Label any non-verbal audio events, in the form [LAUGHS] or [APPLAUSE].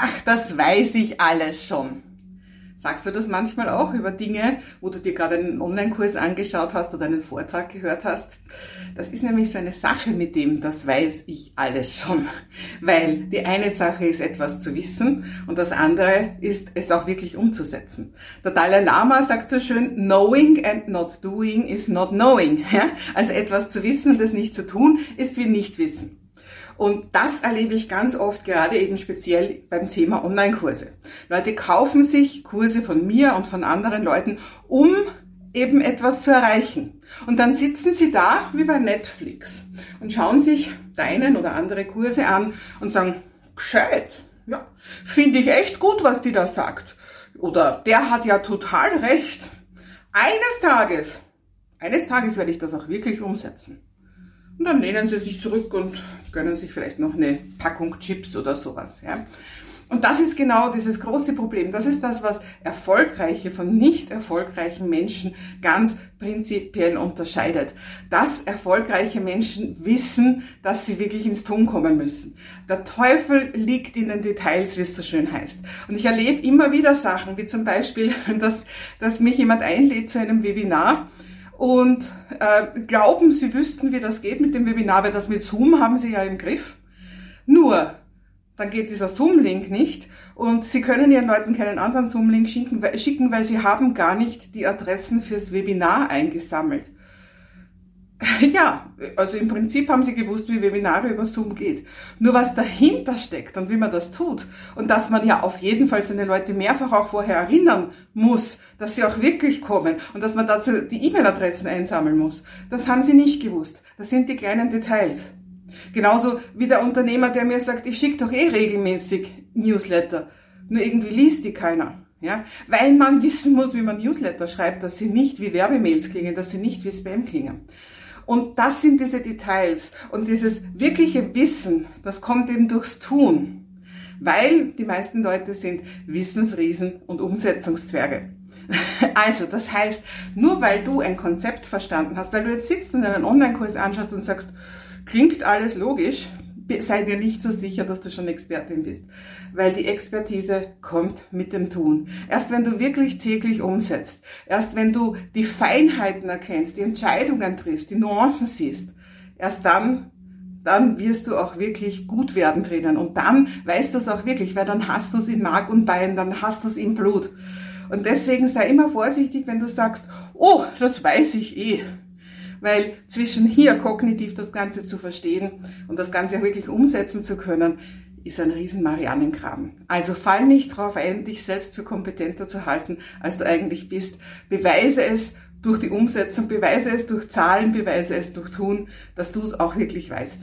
ach, das weiß ich alles schon. Sagst du das manchmal auch über Dinge, wo du dir gerade einen Online-Kurs angeschaut hast oder einen Vortrag gehört hast? Das ist nämlich so eine Sache mit dem, das weiß ich alles schon. Weil die eine Sache ist etwas zu wissen und das andere ist es auch wirklich umzusetzen. Der Dalai Lama sagt so schön, knowing and not doing is not knowing. Also etwas zu wissen und es nicht zu tun, ist wie nicht wissen. Und das erlebe ich ganz oft, gerade eben speziell beim Thema Online-Kurse. Leute kaufen sich Kurse von mir und von anderen Leuten, um eben etwas zu erreichen. Und dann sitzen sie da wie bei Netflix und schauen sich deinen oder andere Kurse an und sagen, gescheit, ja, finde ich echt gut, was die da sagt. Oder der hat ja total recht. Eines Tages, eines Tages werde ich das auch wirklich umsetzen. Und dann lehnen sie sich zurück und gönnen sich vielleicht noch eine Packung Chips oder sowas. Ja. Und das ist genau dieses große Problem. Das ist das, was erfolgreiche von nicht erfolgreichen Menschen ganz prinzipiell unterscheidet. Dass erfolgreiche Menschen wissen, dass sie wirklich ins Tun kommen müssen. Der Teufel liegt in den Details, wie es so schön heißt. Und ich erlebe immer wieder Sachen, wie zum Beispiel, [LAUGHS] dass, dass mich jemand einlädt zu einem Webinar und äh, glauben, sie wüssten, wie das geht mit dem Webinar, weil das mit Zoom haben sie ja im Griff. Nur, dann geht dieser Zoom-Link nicht und sie können ihren Leuten keinen anderen Zoom-Link schicken, schicken, weil sie haben gar nicht die Adressen fürs Webinar eingesammelt. [LAUGHS] Ja, also im Prinzip haben sie gewusst, wie Webinare über Zoom geht. Nur was dahinter steckt und wie man das tut und dass man ja auf jeden Fall seine Leute mehrfach auch vorher erinnern muss, dass sie auch wirklich kommen und dass man dazu die E-Mail-Adressen einsammeln muss, das haben sie nicht gewusst. Das sind die kleinen Details. Genauso wie der Unternehmer, der mir sagt, ich schicke doch eh regelmäßig Newsletter, nur irgendwie liest die keiner. Ja, weil man wissen muss, wie man Newsletter schreibt, dass sie nicht wie Werbemails klingen, dass sie nicht wie Spam klingen. Und das sind diese Details. Und dieses wirkliche Wissen, das kommt eben durchs Tun. Weil die meisten Leute sind Wissensriesen und Umsetzungszwerge. [LAUGHS] Also, das heißt, nur weil du ein Konzept verstanden hast, weil du jetzt sitzt und einen Online-Kurs anschaust und sagst, klingt alles logisch, sei dir nicht so sicher, dass du schon Expertin bist, weil die Expertise kommt mit dem Tun. Erst wenn du wirklich täglich umsetzt, erst wenn du die Feinheiten erkennst, die Entscheidungen triffst, die Nuancen siehst, erst dann dann wirst du auch wirklich gut werden drinnen. Und dann weißt du es auch wirklich, weil dann hast du es in Mark und Bein, dann hast du es im Blut. Und deswegen sei immer vorsichtig, wenn du sagst, oh, das weiß ich eh weil zwischen hier kognitiv das Ganze zu verstehen und das Ganze auch wirklich umsetzen zu können, ist ein riesen Marianengraben. Also fall nicht drauf ein, dich selbst für kompetenter zu halten, als du eigentlich bist. Beweise es durch die Umsetzung, beweise es durch Zahlen, beweise es durch Tun, dass du es auch wirklich weißt.